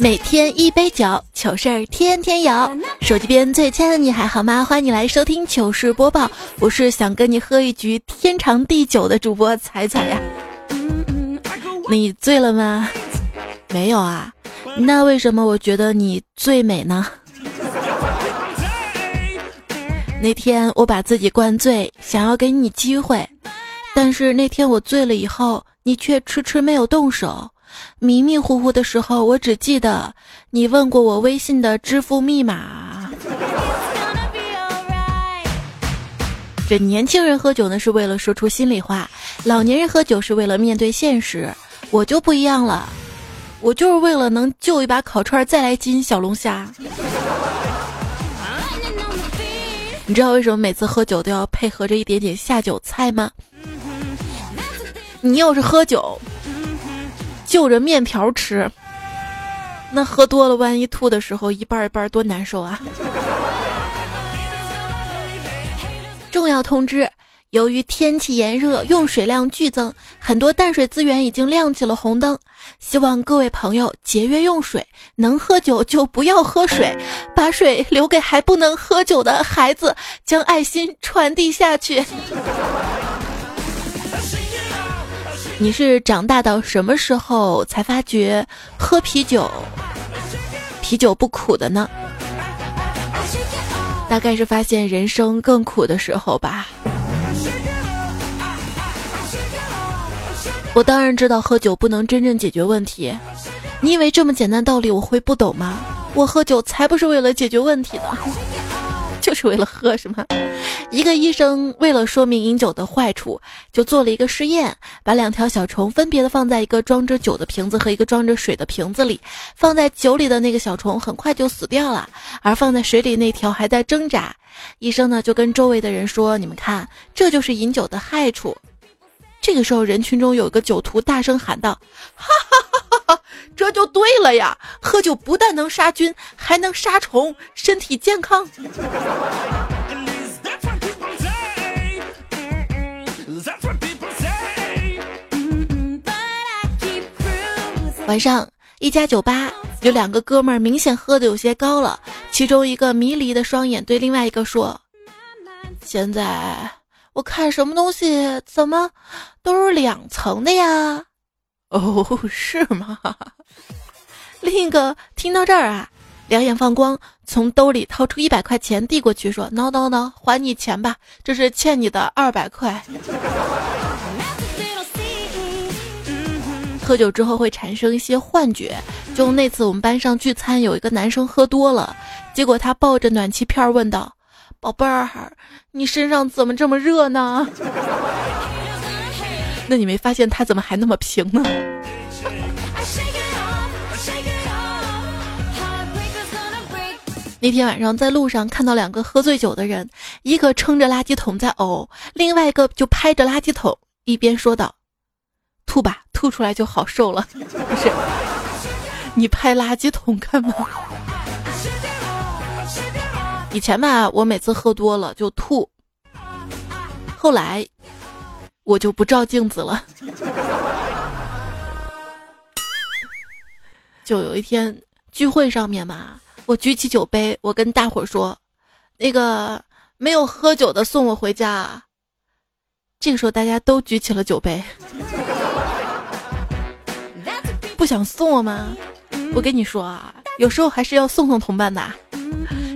每天一杯酒，糗事儿天天有。手机边最亲爱的你还好吗？欢迎你来收听糗事播报，我是想跟你喝一局天长地久的主播彩彩呀。你醉了吗？没有啊。那为什么我觉得你最美呢？那天我把自己灌醉，想要给你机会，但是那天我醉了以后，你却迟迟没有动手。迷迷糊糊的时候，我只记得你问过我微信的支付密码。这年轻人喝酒呢是为了说出心里话，老年人喝酒是为了面对现实。我就不一样了，我就是为了能就一把烤串再来斤小龙虾。你知道为什么每次喝酒都要配合着一点点下酒菜吗？你要是喝酒。就着面条吃，那喝多了，万一吐的时候一半一半，多难受啊！重要通知：由于天气炎热，用水量剧增，很多淡水资源已经亮起了红灯。希望各位朋友节约用水，能喝酒就不要喝水，把水留给还不能喝酒的孩子，将爱心传递下去。你是长大到什么时候才发觉喝啤酒，啤酒不苦的呢？大概是发现人生更苦的时候吧。我当然知道喝酒不能真正解决问题，你以为这么简单道理我会不懂吗？我喝酒才不是为了解决问题的。就是为了喝是吗？一个医生为了说明饮酒的坏处，就做了一个试验，把两条小虫分别的放在一个装着酒的瓶子和一个装着水的瓶子里。放在酒里的那个小虫很快就死掉了，而放在水里那条还在挣扎。医生呢就跟周围的人说：“你们看，这就是饮酒的害处。”这个时候，人群中有一个酒徒大声喊道：“哈哈哈！这就对了呀！喝酒不但能杀菌，还能杀虫，身体健康。”晚上，一家酒吧有两个哥们儿，明显喝的有些高了。其中一个迷离的双眼对另外一个说：“现在。”我看什么东西怎么都是两层的呀？哦，是吗？另一个听到这儿啊，两眼放光，从兜里掏出一百块钱递过去，说：“no no no，还你钱吧，这是欠你的二百块。”喝酒之后会产生一些幻觉，就那次我们班上聚餐，有一个男生喝多了，结果他抱着暖气片问道。宝贝儿，你身上怎么这么热呢？那你没发现他怎么还那么平呢？那天晚上在路上看到两个喝醉酒的人，一个撑着垃圾桶在呕，另外一个就拍着垃圾桶，一边说道：“吐吧，吐出来就好受了。”不是，你拍垃圾桶干嘛？以前吧，我每次喝多了就吐。后来，我就不照镜子了。就有一天聚会上面嘛，我举起酒杯，我跟大伙儿说：“那个没有喝酒的送我回家。”这个时候大家都举起了酒杯。不想送我吗？我跟你说啊，有时候还是要送送同伴的。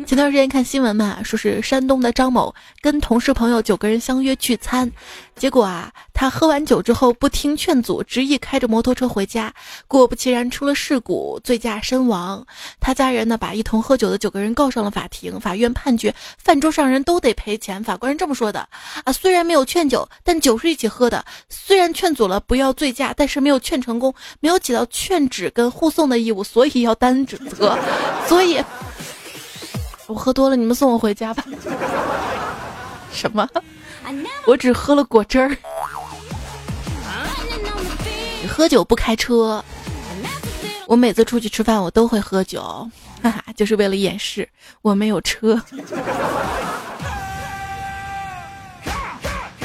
前段时间看新闻嘛，说是山东的张某跟同事朋友九个人相约聚餐，结果啊，他喝完酒之后不听劝阻，执意开着摩托车回家，果不其然出了事故，醉驾身亡。他家人呢，把一同喝酒的九个人告上了法庭，法院判决饭桌上人都得赔钱。法官是这么说的啊，虽然没有劝酒，但酒是一起喝的；虽然劝阻了不要醉驾，但是没有劝成功，没有起到劝止跟护送的义务，所以要担责。所以。我喝多了，你们送我回家吧。什么？我只喝了果汁儿。喝酒不开车。我每次出去吃饭，我都会喝酒，哈哈，就是为了掩饰我没有车。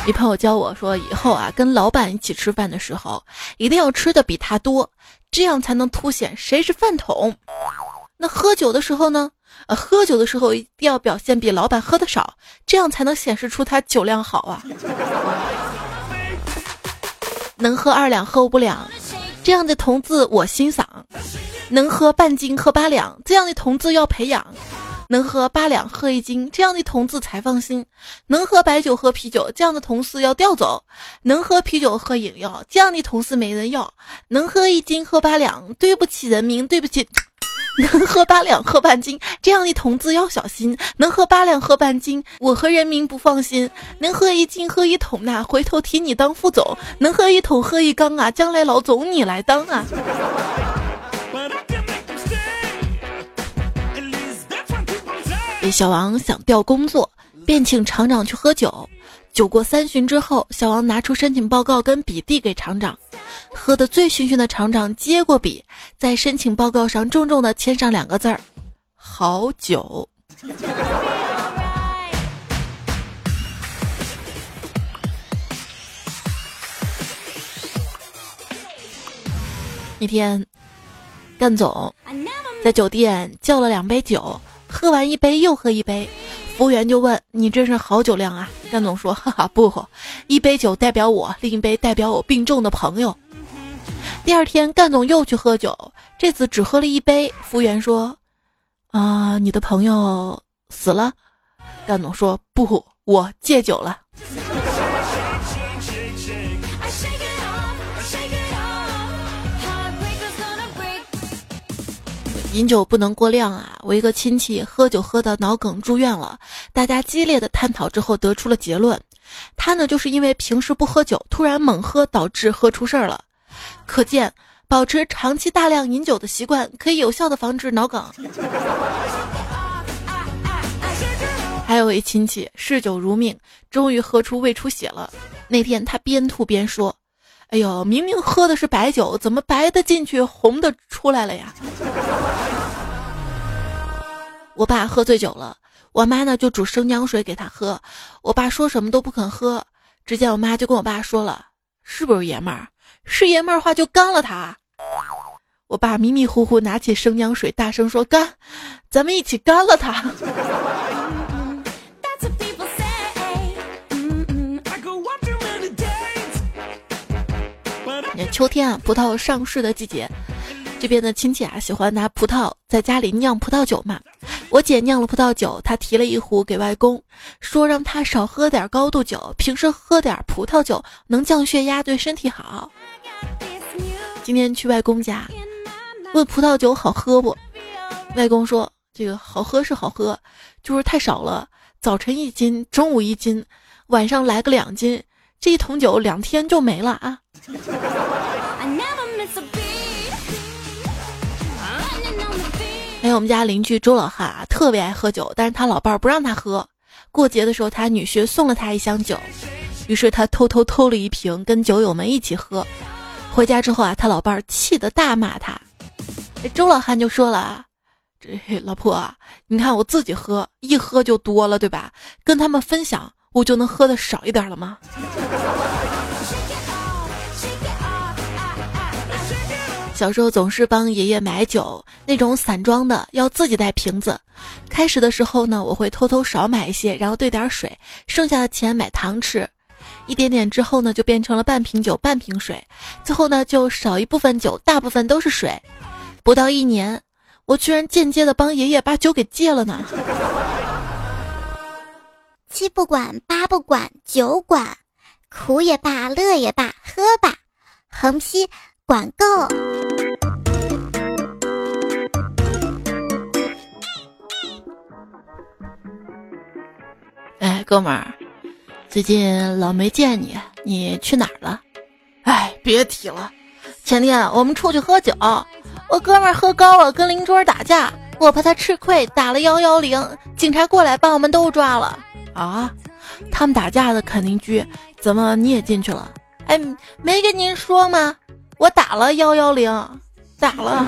一朋友教我说，以后啊，跟老板一起吃饭的时候，一定要吃的比他多，这样才能凸显谁是饭桶。那喝酒的时候呢？呃，喝酒的时候一定要表现比老板喝的少，这样才能显示出他酒量好啊。能喝二两喝五两，这样的童子我欣赏；能喝半斤喝八两，这样的童子要培养；能喝八两喝一斤，这样的童子才放心；能喝白酒喝啤酒，这样的同事要调走；能喝啤酒喝饮料，这样的同事没人要；能喝一斤喝八两，对不起人民，对不起。能喝八两喝半斤，这样的同志要小心；能喝八两喝半斤，我和人民不放心；能喝一斤喝一桶呐，回头提你当副总；能喝一桶喝一缸啊，将来老总你来当啊！小王想调工作，便请厂长去喝酒。酒过三巡之后，小王拿出申请报告跟笔递给厂长。喝得醉醺醺的厂长接过笔，在申请报告上重重的签上两个字儿：“好酒。”一天，干总在酒店叫了两杯酒，喝完一杯又喝一杯。服务员就问：“你这是好酒量啊？”干总说：“哈哈，不，一杯酒代表我，另一杯代表我病重的朋友。”第二天，干总又去喝酒，这次只喝了一杯。服务员说：“啊，你的朋友死了？”干总说：“不，我戒酒了。”饮酒不能过量啊！我一个亲戚喝酒喝的脑梗住院了，大家激烈的探讨之后得出了结论，他呢就是因为平时不喝酒，突然猛喝导致喝出事儿了。可见，保持长期大量饮酒的习惯可以有效的防止脑梗。还有一亲戚嗜酒如命，终于喝出胃出血了。那天他边吐边说。哎呦，明明喝的是白酒，怎么白的进去，红的出来了呀？我爸喝醉酒了，我妈呢就煮生姜水给他喝，我爸说什么都不肯喝。只见我妈就跟我爸说了：“是不是爷们儿？是爷们儿话就干了他。”我爸迷迷糊糊拿起生姜水，大声说：“干，咱们一起干了他。”秋天啊，葡萄上市的季节，这边的亲戚啊喜欢拿葡萄在家里酿葡萄酒嘛。我姐酿了葡萄酒，她提了一壶给外公，说让他少喝点高度酒，平时喝点葡萄酒能降血压，对身体好。今天去外公家，问葡萄酒好喝不？外公说这个好喝是好喝，就是太少了，早晨一斤，中午一斤，晚上来个两斤，这一桶酒两天就没了啊。还有我们家邻居周老汉啊，特别爱喝酒，但是他老伴儿不让他喝。过节的时候，他女婿送了他一箱酒，于是他偷偷偷了一瓶，跟酒友们一起喝。回家之后啊，他老伴儿气得大骂他。周老汉就说了啊：“这老婆啊，你看我自己喝，一喝就多了，对吧？跟他们分享，我就能喝的少一点了吗？”小时候总是帮爷爷买酒，那种散装的要自己带瓶子。开始的时候呢，我会偷偷少买一些，然后兑点水，剩下的钱买糖吃。一点点之后呢，就变成了半瓶酒半瓶水，最后呢就少一部分酒，大部分都是水。不到一年，我居然间接的帮爷爷把酒给戒了呢。七不管八不管九管，苦也罢乐也罢喝吧，横批管够。哎，哥们儿，最近老没见你，你去哪儿了？哎，别提了，前天我们出去喝酒，我哥们儿喝高了，跟邻桌打架，我怕他吃亏，打了幺幺零，警察过来把我们都抓了。啊，他们打架的肯定居，怎么你也进去了？哎，没跟您说吗？我打了幺幺零，打了。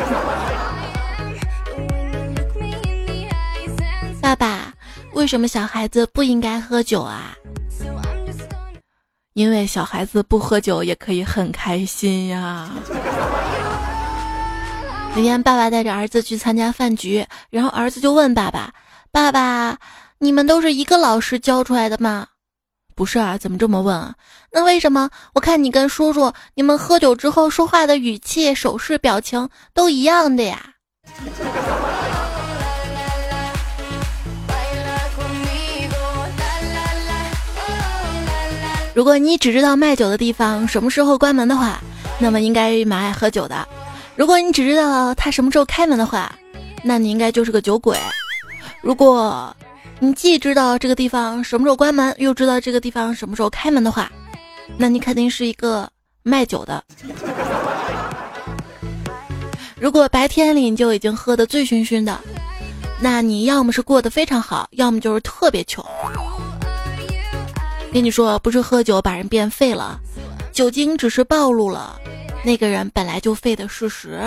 爸爸。为什么小孩子不应该喝酒啊？因为小孩子不喝酒也可以很开心呀。那天爸爸带着儿子去参加饭局，然后儿子就问爸爸：“爸爸，你们都是一个老师教出来的吗？”“不是啊，怎么这么问啊？”“那为什么？我看你跟叔叔，你们喝酒之后说话的语气、手势、表情都一样的呀？”如果你只知道卖酒的地方什么时候关门的话，那么应该蛮爱喝酒的。如果你只知道他什么时候开门的话，那你应该就是个酒鬼。如果你既知道这个地方什么时候关门，又知道这个地方什么时候开门的话，那你肯定是一个卖酒的。如果白天里你就已经喝得醉醺醺的，那你要么是过得非常好，要么就是特别穷。跟你说，不是喝酒把人变废了，酒精只是暴露了那个人本来就废的事实。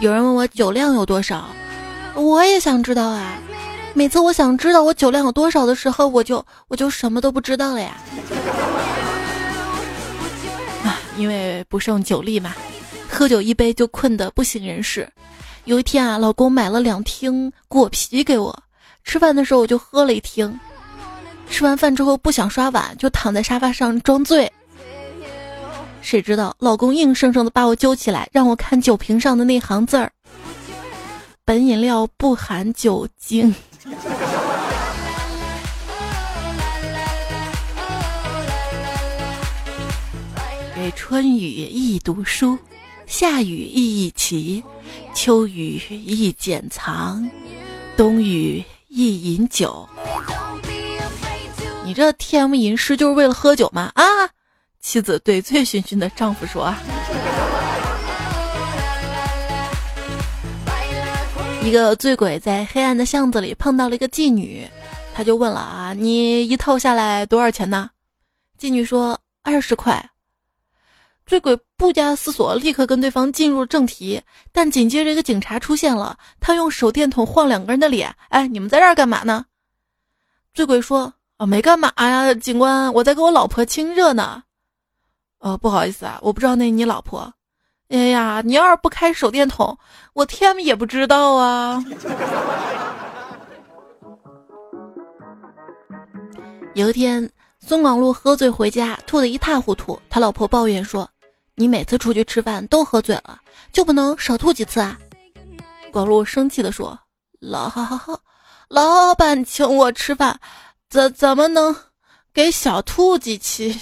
有人问我酒量有多少，我也想知道啊。每次我想知道我酒量有多少的时候，我就我就什么都不知道了呀。啊，因为不胜酒力嘛，喝酒一杯就困得不省人事。有一天啊，老公买了两听果啤给我，吃饭的时候我就喝了一听。吃完饭之后不想刷碗，就躺在沙发上装醉。谁知道老公硬生生的把我揪起来，让我看酒瓶上的那行字儿：“本饮料不含酒精。”给春雨一读书，夏雨一一齐，秋雨一剪藏，冬雨一饮酒。你这 TM 吟诗就是为了喝酒吗？啊！妻子对醉醺醺的丈夫说：“一个醉鬼在黑暗的巷子里碰到了一个妓女，他就问了啊，你一套下来多少钱呢？妓女说二十块。醉鬼不加思索，立刻跟对方进入正题，但紧接着一个警察出现了，他用手电筒晃两个人的脸，哎，你们在这儿干嘛呢？醉鬼说。啊，没干嘛呀，警官，我在跟我老婆亲热呢。哦，不好意思啊，我不知道那你老婆。哎呀，你要是不开手电筒，我天也不知道啊。有一天，孙广禄喝醉回家，吐得一塌糊涂。他老婆抱怨说：“你每次出去吃饭都喝醉了，就不能少吐几次啊？”广禄生气的说：“老老板请我吃饭。”怎怎么能给小兔几期？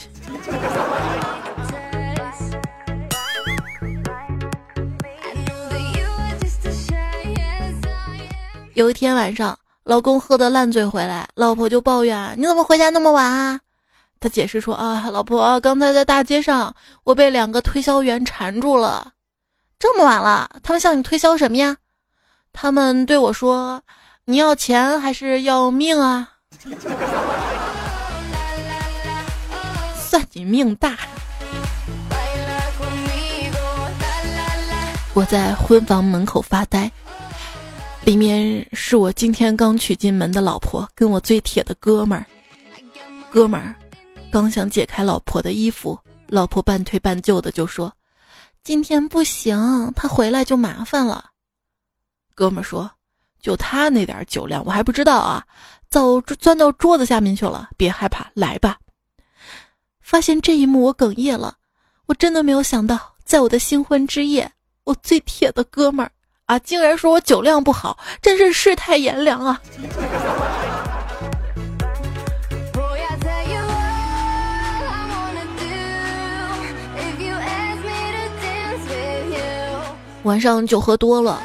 有一天晚上，老公喝得烂醉回来，老婆就抱怨：“你怎么回家那么晚啊？”他解释说：“啊，老婆，刚才在大街上，我被两个推销员缠住了。这么晚了，他们向你推销什么呀？他们对我说：‘你要钱还是要命啊？’” 算你命大！我在婚房门口发呆，里面是我今天刚娶进门的老婆，跟我最铁的哥们儿。哥们儿刚想解开老婆的衣服，老婆半推半就的就说：“今天不行，他回来就麻烦了。”哥们儿说：“就他那点酒量，我还不知道啊。”早钻到桌子下面去了，别害怕，来吧。发现这一幕，我哽咽了。我真的没有想到，在我的新婚之夜，我最铁的哥们儿啊，竟然说我酒量不好，真是世态炎凉啊！晚上酒喝多了，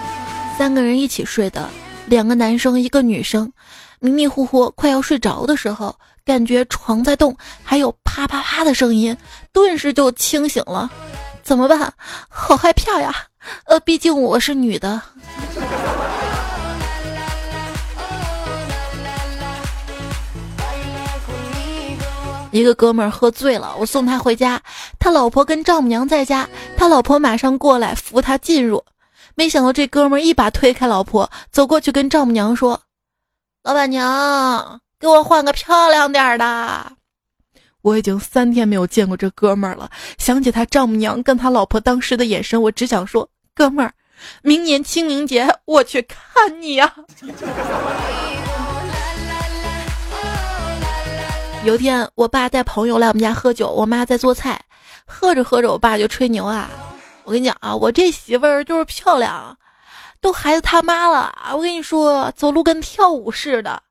三个人一起睡的，两个男生，一个女生。迷迷糊糊快要睡着的时候，感觉床在动，还有啪啪啪的声音，顿时就清醒了。怎么办？好害怕呀！呃，毕竟我是女的。一个哥们儿喝醉了，我送他回家，他老婆跟丈母娘在家，他老婆马上过来扶他进入，没想到这哥们儿一把推开老婆，走过去跟丈母娘说。老板娘，给我换个漂亮点的。我已经三天没有见过这哥们儿了，想起他丈母娘跟他老婆当时的眼神，我只想说，哥们儿，明年清明节我去看你呀。有天，我爸带朋友来我们家喝酒，我妈在做菜，喝着喝着，我爸就吹牛啊。我跟你讲啊，我这媳妇儿就是漂亮，都孩子他妈了。我跟你说，走路跟跳舞似的。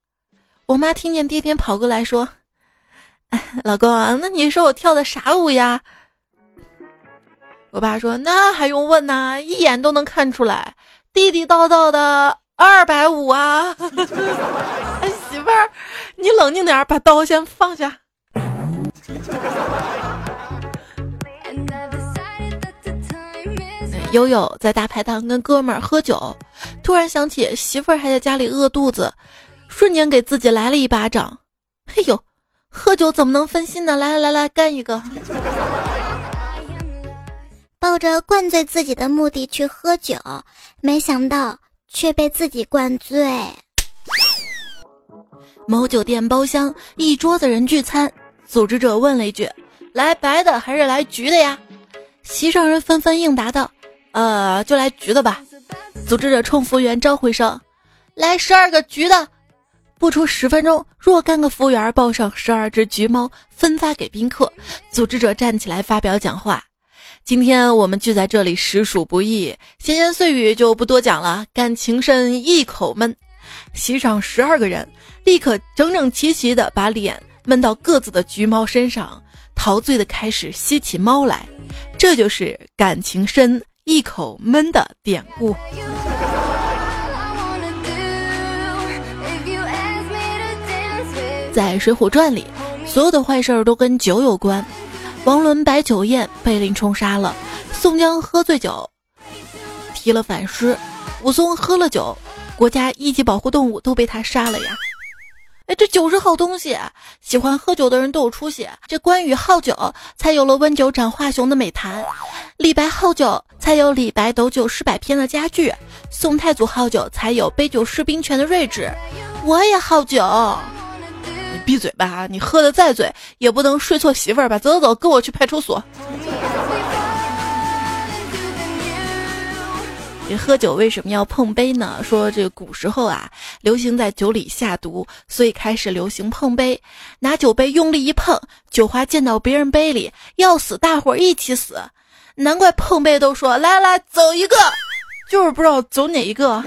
我妈听见，第一天跑过来说：“ 老公，那你说我跳的啥舞呀？”我爸说：“那还用问呐，一眼都能看出来，地地道道的二百五啊。”媳妇儿，你冷静点，把刀先放下。悠悠在大排档跟哥们儿喝酒，突然想起媳妇儿还在家里饿肚子，瞬间给自己来了一巴掌。嘿呦，喝酒怎么能分心呢？来来来来，干一个！抱着灌醉自己的目的去喝酒，没想到却被自己灌醉。某酒店包厢，一桌子人聚餐，组织者问了一句：“来白的还是来橘的呀？”席上人纷纷应答道。呃，就来橘的吧。组织者冲服务员招呼一声：“来十二个橘的。”不出十分钟，若干个服务员抱上十二只橘猫，分发给宾客。组织者站起来发表讲话：“今天我们聚在这里，实属不易。闲言碎语就不多讲了。感情深，一口闷。”席上十二个人立刻整整齐齐的把脸闷到各自的橘猫身上，陶醉的开始吸起猫来。这就是感情深。一口闷的典故，在《水浒传》里，所有的坏事儿都跟酒有关。王伦摆酒宴，被林冲杀了；宋江喝醉酒，提了反诗；武松喝了酒，国家一级保护动物都被他杀了呀。哎，这酒是好东西，喜欢喝酒的人都有出息。这关羽好酒，才有了温酒斩华雄的美谈；李白好酒，才有李白斗酒诗百篇的佳句；宋太祖好酒，才有杯酒释兵权的睿智。我也好酒，你闭嘴吧！你喝的再醉，也不能睡错媳妇儿吧？走走走，跟我去派出所。你喝酒为什么要碰杯呢？说这个古时候啊，流行在酒里下毒，所以开始流行碰杯。拿酒杯用力一碰，酒花溅到别人杯里，要死大伙儿一起死。难怪碰杯都说来来走一个，就是不知道走哪一个。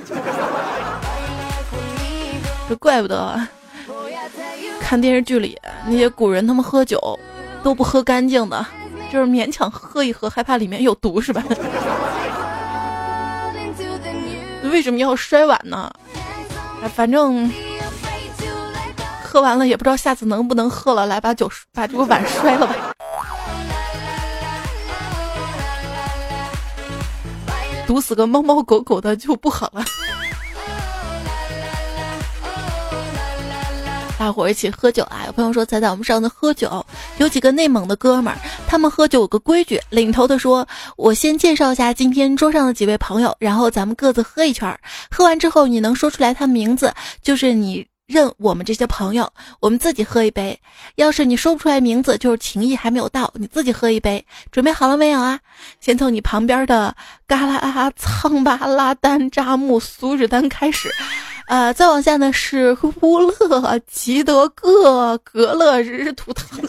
这怪不得看电视剧里那些古人他们喝酒都不喝干净的，就是勉强喝一喝，害怕里面有毒是吧？为什么要摔碗呢？反正喝完了也不知道下次能不能喝了，来把酒把这个碗摔了吧。毒死个猫猫狗狗的就不好了。大伙一起喝酒啊！有朋友说，彩彩，我们上次喝酒，有几个内蒙的哥们儿，他们喝酒有个规矩，领头的说：“我先介绍一下今天桌上的几位朋友，然后咱们各自喝一圈，喝完之后你能说出来他名字，就是你认我们这些朋友。我们自己喝一杯，要是你说不出来名字，就是情谊还没有到，你自己喝一杯。准备好了没有啊？先从你旁边的嘎啦苍巴拉丹扎木苏日丹开始。”呃，再往下呢是乌勒吉德各格勒日图腾。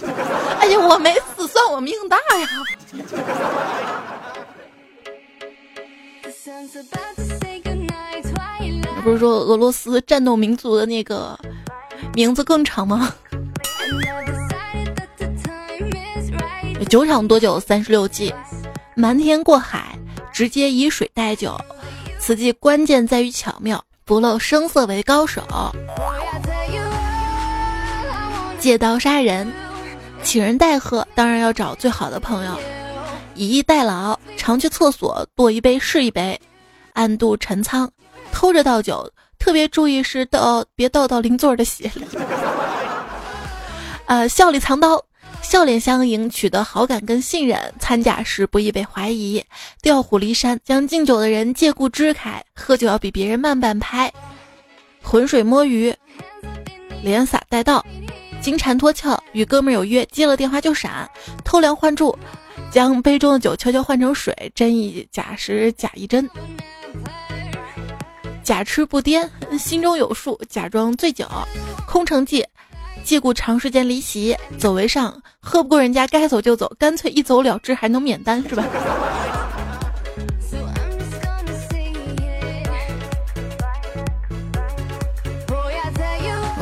哎呀，我没死，算我命大呀！不是说俄罗斯战斗民族的那个名字更长吗？酒场多久？三十六计，瞒天过海，直接以水代酒。此计关键在于巧妙。不露声色为高手，借刀杀人，请人代喝，当然要找最好的朋友。以逸待劳，常去厕所多一杯是一杯。暗度陈仓，偷着倒酒，特别注意是倒别倒到邻座的血里。呃，笑里藏刀。笑脸相迎，取得好感跟信任，参假时不易被怀疑。调虎离山，将敬酒的人借故支开。喝酒要比别人慢半拍。浑水摸鱼，连洒带倒，金蝉脱壳，与哥们有约，接了电话就闪，偷梁换柱，将杯中的酒悄悄换成水，真一假时假一真。假吃不颠，心中有数，假装醉酒，空城计，借故长时间离席，走为上，喝不过人家该走就走，干脆一走了之，还能免单是吧？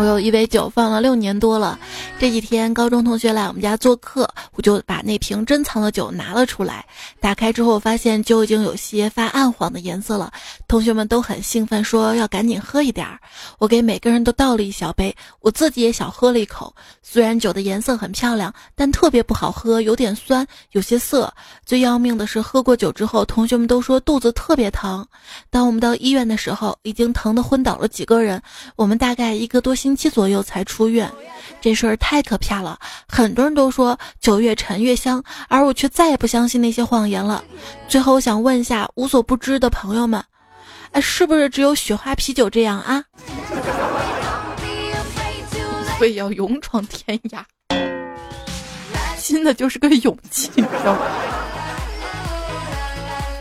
我有一杯酒放了六年多了，这几天高中同学来我们家做客，我就把那瓶珍藏的酒拿了出来。打开之后发现酒已经有些发暗黄的颜色了，同学们都很兴奋，说要赶紧喝一点儿。我给每个人都倒了一小杯，我自己也小喝了一口。虽然酒的颜色很漂亮，但特别不好喝，有点酸，有些涩。最要命的是，喝过酒之后，同学们都说肚子特别疼。当我们到医院的时候，已经疼得昏倒了几个人。我们大概一个多星期左右才出院，这事儿太可怕了。很多人都说酒越陈越香，而我却再也不相信那些谎言了。最后，我想问一下无所不知的朋友们，哎，是不是只有雪花啤酒这样啊？所以要勇闯天涯，新的就是个勇气，你知道吗？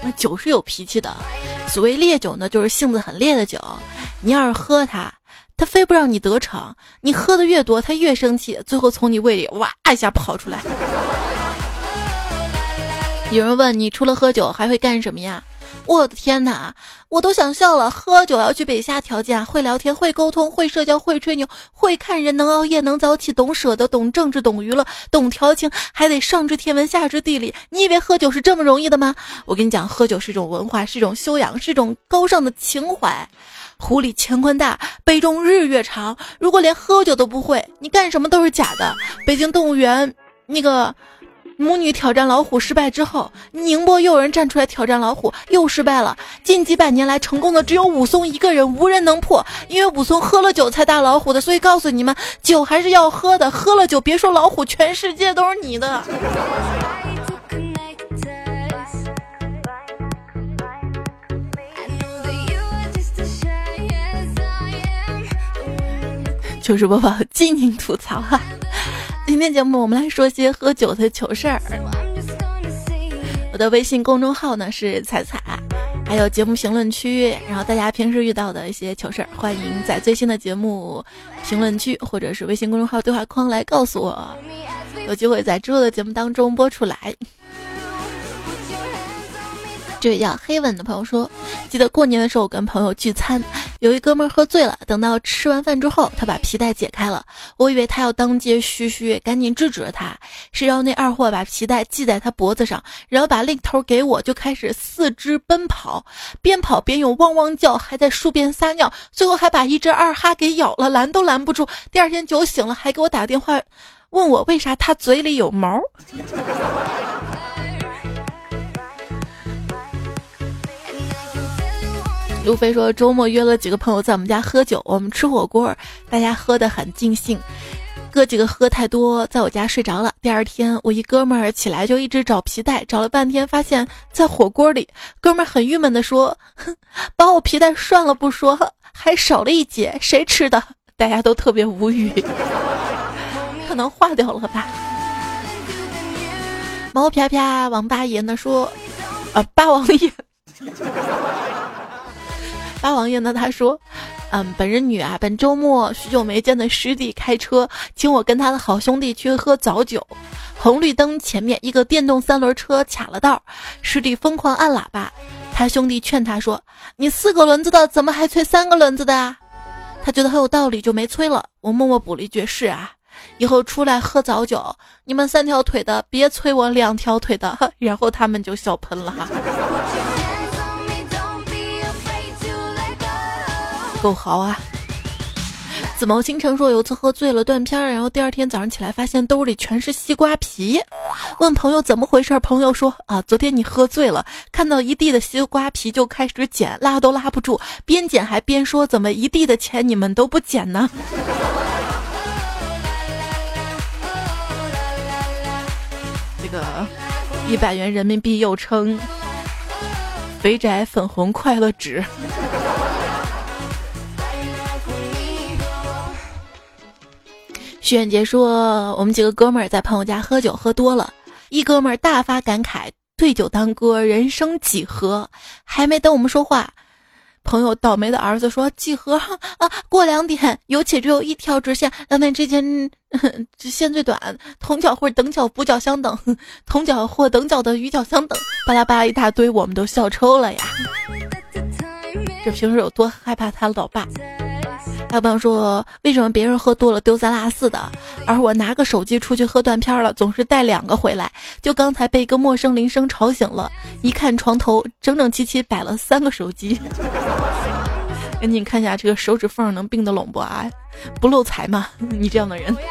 那酒是有脾气的，所谓烈酒呢，就是性子很烈的酒。你要是喝它，他非不让你得逞。你喝的越多，他越生气，最后从你胃里哇一下跑出来。有人问你，除了喝酒还会干什么呀？我的天哪，我都想笑了。喝酒要具备以下条件：会聊天，会沟通，会社交，会吹牛，会看人，能熬夜，能早起，懂舍得，懂政治，懂娱乐，懂调情，还得上知天文，下知地理。你以为喝酒是这么容易的吗？我跟你讲，喝酒是一种文化，是一种修养，是一种高尚的情怀。壶里乾坤大，杯中日月长。如果连喝酒都不会，你干什么都是假的。北京动物园那个母女挑战老虎失败之后，宁波又有人站出来挑战老虎，又失败了。近几百年来成功的只有武松一个人，无人能破。因为武松喝了酒才打老虎的，所以告诉你们，酒还是要喝的。喝了酒，别说老虎，全世界都是你的。就是播报静静吐槽哈，今天节目我们来说些喝酒的糗事儿。我的微信公众号呢是彩彩，还有节目评论区，然后大家平时遇到的一些糗事儿，欢迎在最新的节目评论区或者是微信公众号对话框来告诉我，有机会在之后的节目当中播出来。这位叫黑吻的朋友说：“记得过年的时候我跟朋友聚餐，有一哥们喝醉了。等到吃完饭之后，他把皮带解开了。我以为他要当街嘘嘘，赶紧制止了他。谁知道那二货把皮带系在他脖子上，然后把另一头给我，就开始四肢奔跑，边跑边用汪汪叫，还在树边撒尿，最后还把一只二哈给咬了，拦都拦不住。第二天酒醒了，还给我打电话，问我为啥他嘴里有毛。”路飞说：“周末约了几个朋友在我们家喝酒，我们吃火锅，大家喝得很尽兴。哥几个喝太多，在我家睡着了。第二天，我一哥们儿起来就一直找皮带，找了半天，发现在火锅里。哥们儿很郁闷地说：‘哼，把我皮带涮了不说，还少了一节，谁吃的？’大家都特别无语，可能化掉了吧。”毛啪啪王八爷呢说：“啊，八王爷。”八王爷呢？他说：“嗯，本人女啊，本周末许久没见的师弟开车，请我跟他的好兄弟去喝早酒。红绿灯前面一个电动三轮车卡了道，师弟疯狂按喇叭。他兄弟劝他说：‘你四个轮子的，怎么还催三个轮子的啊？’他觉得很有道理，就没催了。我默默补了一句：‘是啊，以后出来喝早酒，你们三条腿的别催我两条腿的。’然后他们就笑喷了哈。”够豪啊！紫毛星辰说有次喝醉了断片，然后第二天早上起来发现兜里全是西瓜皮，问朋友怎么回事，朋友说啊，昨天你喝醉了，看到一地的西瓜皮就开始捡，拉都拉不住，边捡还边说怎么一地的钱你们都不捡呢？这个一百元人民币又称肥宅粉红快乐纸。屈远杰说：“我们几个哥们儿在朋友家喝酒，喝多了，一哥们儿大发感慨，对酒当歌，人生几何？还没等我们说话。”朋友倒霉的儿子说：“几何 啊？过两点，有且只有一条直线，两点之间直线最短。同角或等角补角相等，同角或等角的余角相等。巴拉巴拉一大堆，我们都笑抽了呀！这平时有多害怕他老爸？”还有朋友说，为什么别人喝多了丢三落四的，而我拿个手机出去喝断片了，总是带两个回来？就刚才被一个陌生铃声吵醒了，一看床头整整齐齐摆了三个手机。赶紧看一下这个手指缝能并得拢不啊？不漏财吗？你这样的人。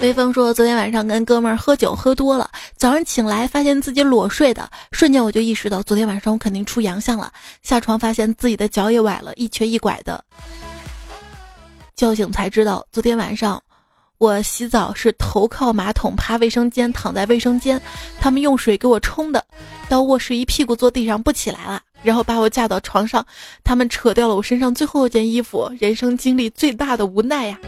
微风说：“昨天晚上跟哥们儿喝酒喝多了，早上醒来发现自己裸睡的，瞬间我就意识到昨天晚上我肯定出洋相了。下床发现自己的脚也崴了，一瘸一拐的。叫醒才知道，昨天晚上我洗澡是头靠马桶，趴卫生间，躺在卫生间，他们用水给我冲的。到卧室一屁股坐地上不起来了，然后把我架到床上，他们扯掉了我身上最后一件衣服。人生经历最大的无奈呀！”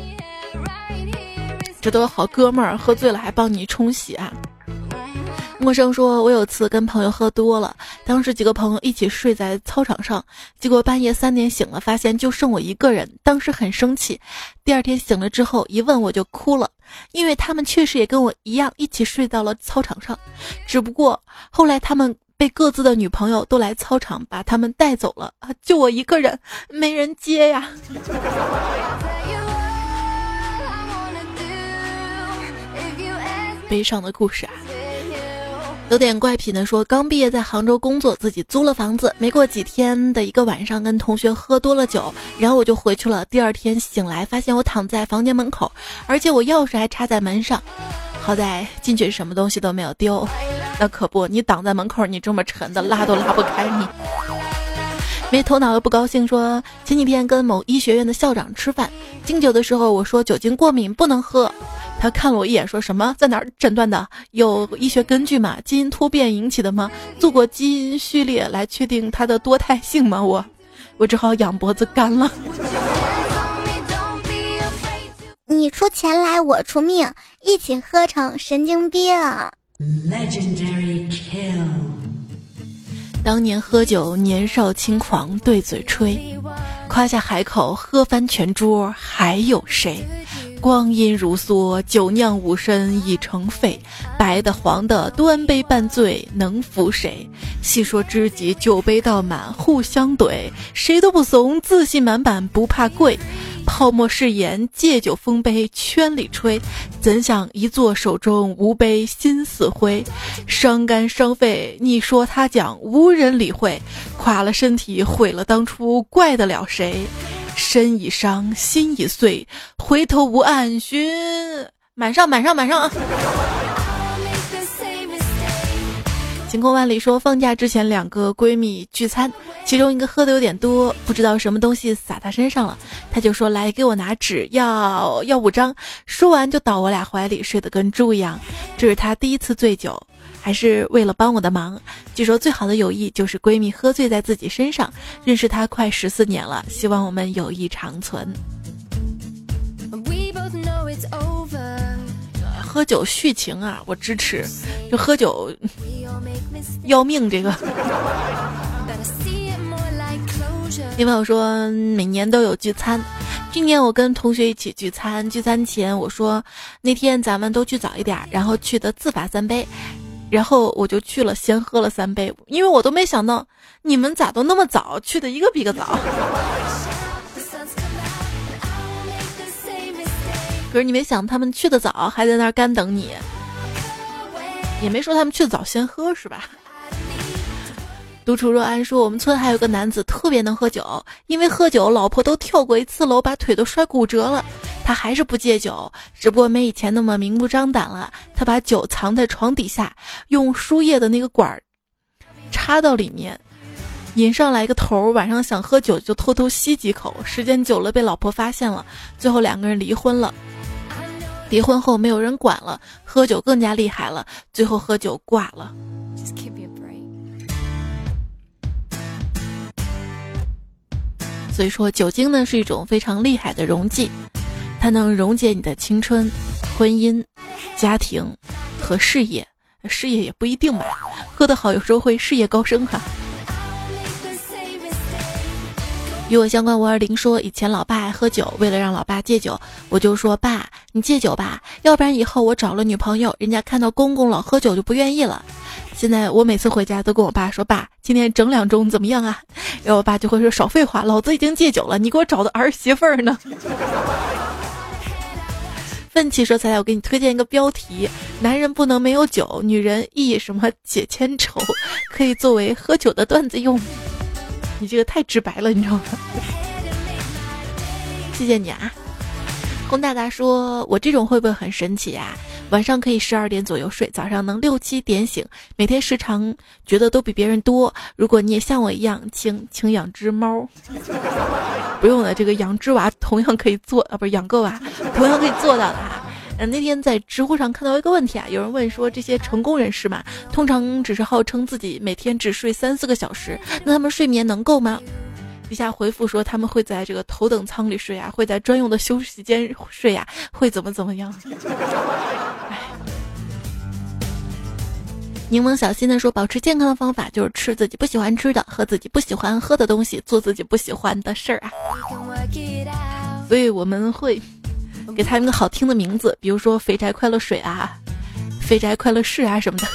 这都是好哥们儿，喝醉了还帮你冲洗啊！陌生说，我有次跟朋友喝多了，当时几个朋友一起睡在操场上，结果半夜三点醒了，发现就剩我一个人，当时很生气。第二天醒了之后一问我就哭了，因为他们确实也跟我一样一起睡到了操场上，只不过后来他们被各自的女朋友都来操场把他们带走了啊，就我一个人没人接呀。悲伤的故事啊，有点怪癖的说，刚毕业在杭州工作，自己租了房子，没过几天的一个晚上，跟同学喝多了酒，然后我就回去了。第二天醒来，发现我躺在房间门口，而且我钥匙还插在门上，好在进去什么东西都没有丢。那可不，你挡在门口，你这么沉的拉都拉不开你。没头脑又不高兴，说前几天跟某医学院的校长吃饭，敬酒的时候我说酒精过敏不能喝。他看了我一眼，说什么在哪儿诊断的？有医学根据吗？基因突变引起的吗？做过基因序列来确定它的多态性吗？我，我只好仰脖子干了。你出钱来，我出命，一起喝成神经病。Legendary kill。当年喝酒年少轻狂，对嘴吹，夸下海口，喝翻全桌，还有谁？光阴如梭，酒酿五身已成废，白的黄的，端杯半醉，能服谁？细说知己，酒杯倒满，互相怼，谁都不怂，自信满满，不怕贵。泡沫誓言，借酒封杯，圈里吹。怎想一坐手中无杯，心似灰。伤肝伤肺，你说他讲，无人理会。垮了身体，毁了当初，怪得了谁？身已伤，心已碎，回头无岸寻。满上，满上，满上啊！晴空万里说，放假之前两个闺蜜聚餐，其中一个喝的有点多，不知道什么东西洒她身上了，她就说来给我拿纸，要要五张。说完就倒我俩怀里，睡得跟猪一样。这是她第一次醉酒。还是为了帮我的忙。据说最好的友谊就是闺蜜喝醉在自己身上。认识她快十四年了，希望我们友谊长存 we both know it's old。喝酒叙情啊，我支持。就喝酒要命这个。另外我说每年都有聚餐，今年我跟同学一起聚餐。聚餐前我说那天咱们都去早一点，然后去的自罚三杯。然后我就去了，先喝了三杯，因为我都没想到你们咋都那么早去的，一个比一个早。可是你没想他们去的早，还在那儿干等你，也没说他们去的早先喝是吧？独处若安说：“我们村还有个男子特别能喝酒，因为喝酒，老婆都跳过一次楼，把腿都摔骨折了。他还是不戒酒，只不过没以前那么明目张胆了。他把酒藏在床底下，用输液的那个管儿插到里面，引上来个头。晚上想喝酒就偷偷吸几口，时间久了被老婆发现了，最后两个人离婚了。离婚后没有人管了，喝酒更加厉害了，最后喝酒挂了。”所以说，酒精呢是一种非常厉害的溶剂，它能溶解你的青春、婚姻、家庭和事业。事业也不一定吧，喝得好有时候会事业高升哈。与我相关五二零说，以前老爸爱喝酒，为了让老爸戒酒，我就说爸，你戒酒吧，要不然以后我找了女朋友，人家看到公公老喝酒就不愿意了。现在我每次回家都跟我爸说，爸，今天整两盅怎么样啊？然后我爸就会说少废话，老子已经戒酒了，你给我找的儿媳妇儿呢？奋起说彩彩，我给你推荐一个标题：男人不能没有酒，女人一什么解千愁，可以作为喝酒的段子用。你这个太直白了，你知道吗？谢谢你啊，龚大大说：“我这种会不会很神奇啊？晚上可以十二点左右睡，早上能六七点醒，每天时长觉得都比别人多。如果你也像我一样，请请养只猫，不用了，这个养只娃同样可以做啊，不是养个娃同样可以做到的啊。”那天在知乎上看到一个问题啊，有人问说这些成功人士嘛，通常只是号称自己每天只睡三四个小时，那他们睡眠能够吗？底下回复说他们会在这个头等舱里睡啊，会在专用的休息间睡呀，会怎么怎么样？柠檬小心的说，保持健康的方法就是吃自己不喜欢吃的，喝自己不喜欢喝的东西，做自己不喜欢的事儿啊。所以我们会。给他一个好听的名字，比如说“肥宅快乐水”啊，“肥宅快乐室”啊什么的。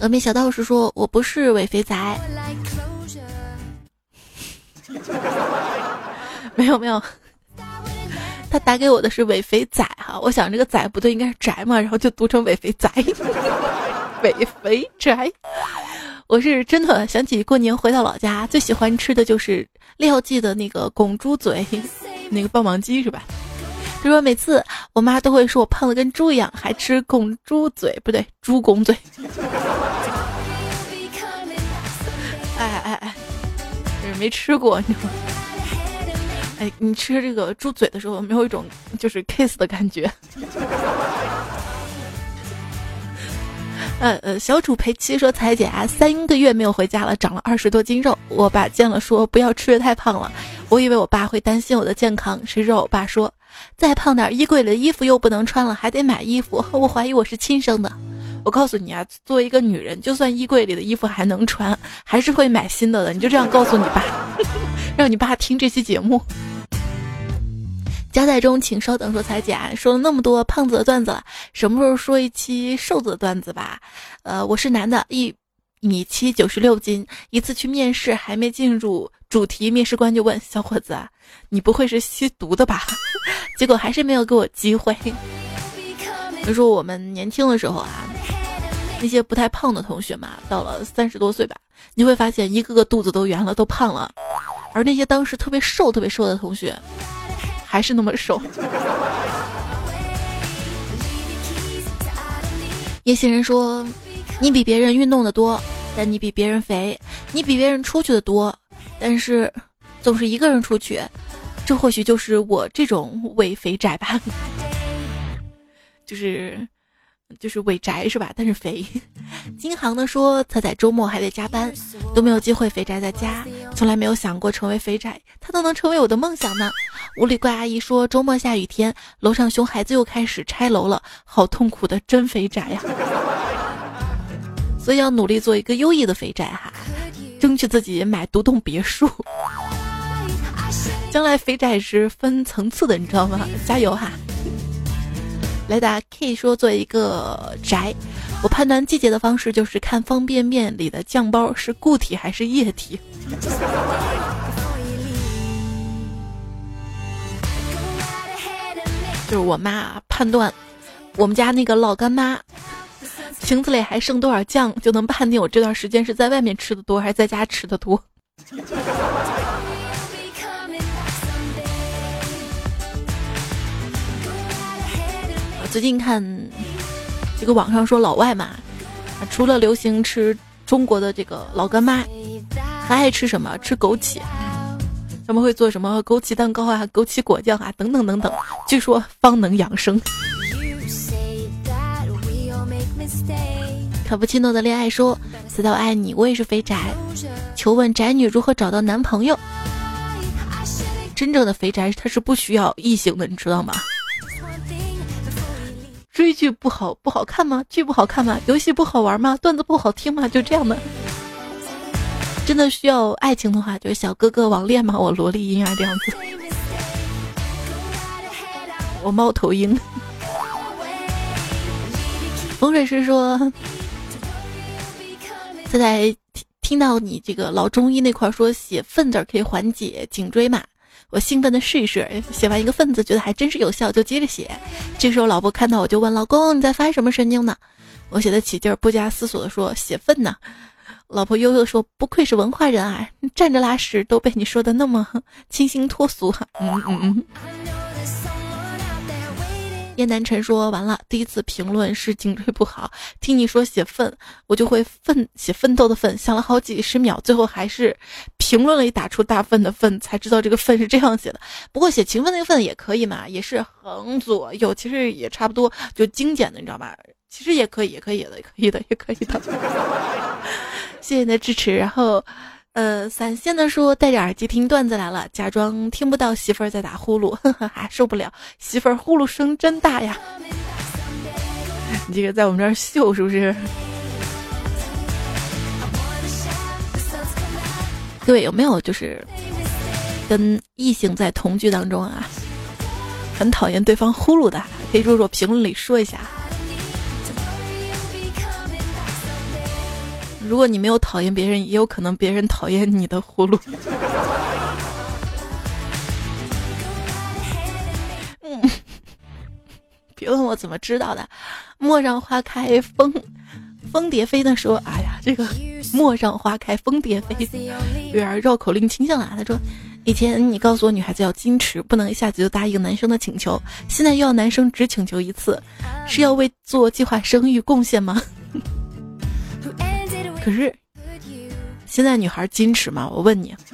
峨眉小道士说：“我不是伪肥宅。” 没有没有，他打给我的是伪肥仔哈，我想这个仔不对，应该是宅嘛，然后就读成伪肥仔，伪肥宅。我是真的想起过年回到老家，最喜欢吃的就是廖记的那个拱猪嘴。那个棒棒鸡是吧？他说每次我妈都会说我胖的跟猪一样，还吃拱猪嘴，不对，猪拱嘴。哎哎哎，就是没吃过，你知道吗？哎，你吃这个猪嘴的时候，有没有一种就是 kiss 的感觉？呃呃，小主陪妻说：“彩姐啊，三个月没有回家了，长了二十多斤肉。我爸见了说不要吃的太胖了。我以为我爸会担心我的健康，谁知道我爸说再胖点，衣柜里的衣服又不能穿了，还得买衣服。我怀疑我是亲生的。我告诉你啊，作为一个女人，就算衣柜里的衣服还能穿，还是会买新的的。你就这样告诉你爸，让你爸听这期节目。”夹在中，请稍等。说裁剪说了那么多胖子的段子了，什么时候说一期瘦子的段子吧？呃，我是男的，一米七，九十六斤。一次去面试，还没进入主题，面试官就问小伙子：“你不会是吸毒的吧？”结果还是没有给我机会。就说我们年轻的时候啊，那些不太胖的同学嘛，到了三十多岁吧，你会发现一个个肚子都圆了，都胖了。而那些当时特别瘦、特别瘦的同学。还是那么瘦。叶行人说：“你比别人运动的多，但你比别人肥；你比别人出去的多，但是总是一个人出去。这或许就是我这种伪肥宅吧，就是。”就是伪宅是吧？但是肥。金行的说他在周末还得加班，都没有机会肥宅在家，从来没有想过成为肥宅，他都能成为我的梦想呢。无理怪阿姨说周末下雨天，楼上熊孩子又开始拆楼了，好痛苦的真肥宅呀！所以要努力做一个优异的肥宅哈，争取自己买独栋别墅。将来肥宅是分层次的，你知道吗？加油哈！来打 K 说：“做一个宅，我判断季节的方式就是看方便面里的酱包是固体还是液体。”就是我妈判断，我们家那个老干妈瓶子里还剩多少酱，就能判定我这段时间是在外面吃的多还是在家吃的多。最近看这个网上说老外嘛，除了流行吃中国的这个老干妈，还爱吃什么？吃枸杞，他们会做什么枸杞蛋糕啊、枸杞果酱啊等等等等，据说方能养生。卡布奇诺的恋爱说：“死到爱你，我也是肥宅。求问宅女如何找到男朋友？真正的肥宅他是不需要异性的，你知道吗？追剧不好不好看吗？剧不好看吗？游戏不好玩吗？段子不好听吗？就这样的。真的需要爱情的话，就是小哥哥网恋吗？我萝莉音啊这样子。我猫头鹰。风水师说，现在听到你这个老中医那块说写粪字可以缓解颈椎嘛，我兴奋的试一试，写完一个份子，觉得还真是有效，就接着写。这时候老婆看到我就问老公你在发什么神经呢？我写的起劲儿，不加思索的说写份呢。老婆悠悠说不愧是文化人啊，站着拉屎都被你说的那么清新脱俗。嗯嗯嗯。叶南辰说：“完了，第一次评论是颈椎不好。听你说写奋，我就会奋写奋斗的奋。想了好几十秒，最后还是评论了一打出大粪的奋，才知道这个奋是这样写的。不过写勤奋那个奋也可以嘛，也是横左右，其实也差不多，就精简的，你知道吧？其实也可以，也可以的，可以的，也可以的。谢谢你的支持，然后。”呃，散现的说戴着耳机听段子来了，假装听不到媳妇儿在打呼噜，呵呵，还受不了，媳妇儿呼噜声真大呀！你这个在我们这儿秀是不是？各位有没有就是跟异性在同居当中啊，很讨厌对方呼噜的？可以弱弱评论里说一下。如果你没有讨厌别人，也有可能别人讨厌你的葫芦。嗯，别问我怎么知道的。陌上花开，风蜂蝶飞的时候：“哎呀，这个陌上花开，蜂蝶飞，有点绕口令倾向啊。”他说：“以前你告诉我女孩子要矜持，不能一下子就答应男生的请求，现在又要男生只请求一次，是要为做计划生育贡献吗？”可是，现在女孩矜持吗？我问你。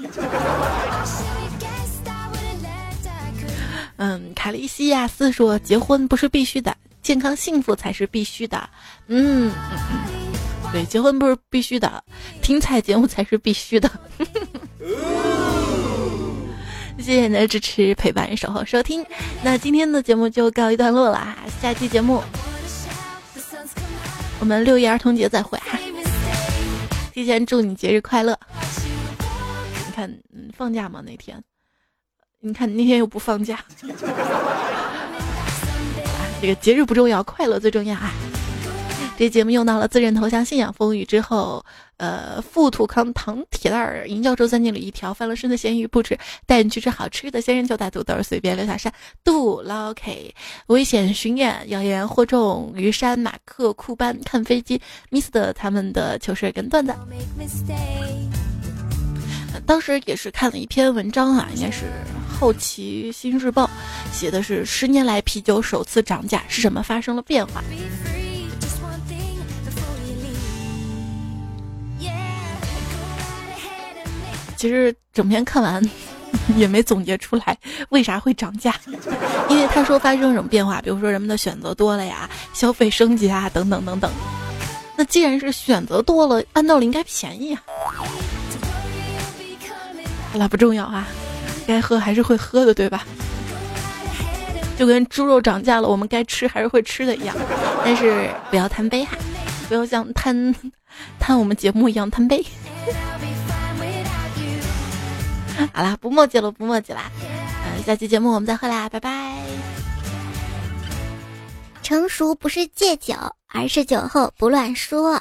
嗯，卡利西亚斯说，结婚不是必须的，健康幸福才是必须的。嗯，对，结婚不是必须的，听彩节目才是必须的。谢谢你的支持、陪伴、守候、收听。那今天的节目就告一段落了，下期节目我们六一儿童节再会哈。提前祝你节日快乐！你看，放假吗？那天？你看那天又不放假。这个节日不重要，快乐最重要啊！这节目用到了自认头像信仰风雨之后，呃，富土康糖铁蛋儿银教授三经里一条翻了身的咸鱼不止，带你去吃好吃的仙人球大土豆，随便留下山杜老 K，危险巡演谣言惑众于山马克库班看飞机，Mr 他们的糗事跟段子。当时也是看了一篇文章啊，应该是后期新日报写的是十年来啤酒首次涨价是什么发生了变化。其实整篇看完，也没总结出来为啥会涨价，因为他说发生什么变化，比如说人们的选择多了呀，消费升级啊，等等等等。那既然是选择多了，按道理应该便宜啊。好了，不重要啊，该喝还是会喝的，对吧？就跟猪肉涨价了，我们该吃还是会吃的一样。但是不要贪杯哈，不要像贪贪我们节目一样贪杯。好啦，不墨迹了，不墨迹啦。嗯，下期节目我们再会啦，拜拜。成熟不是戒酒，而是酒后不乱说。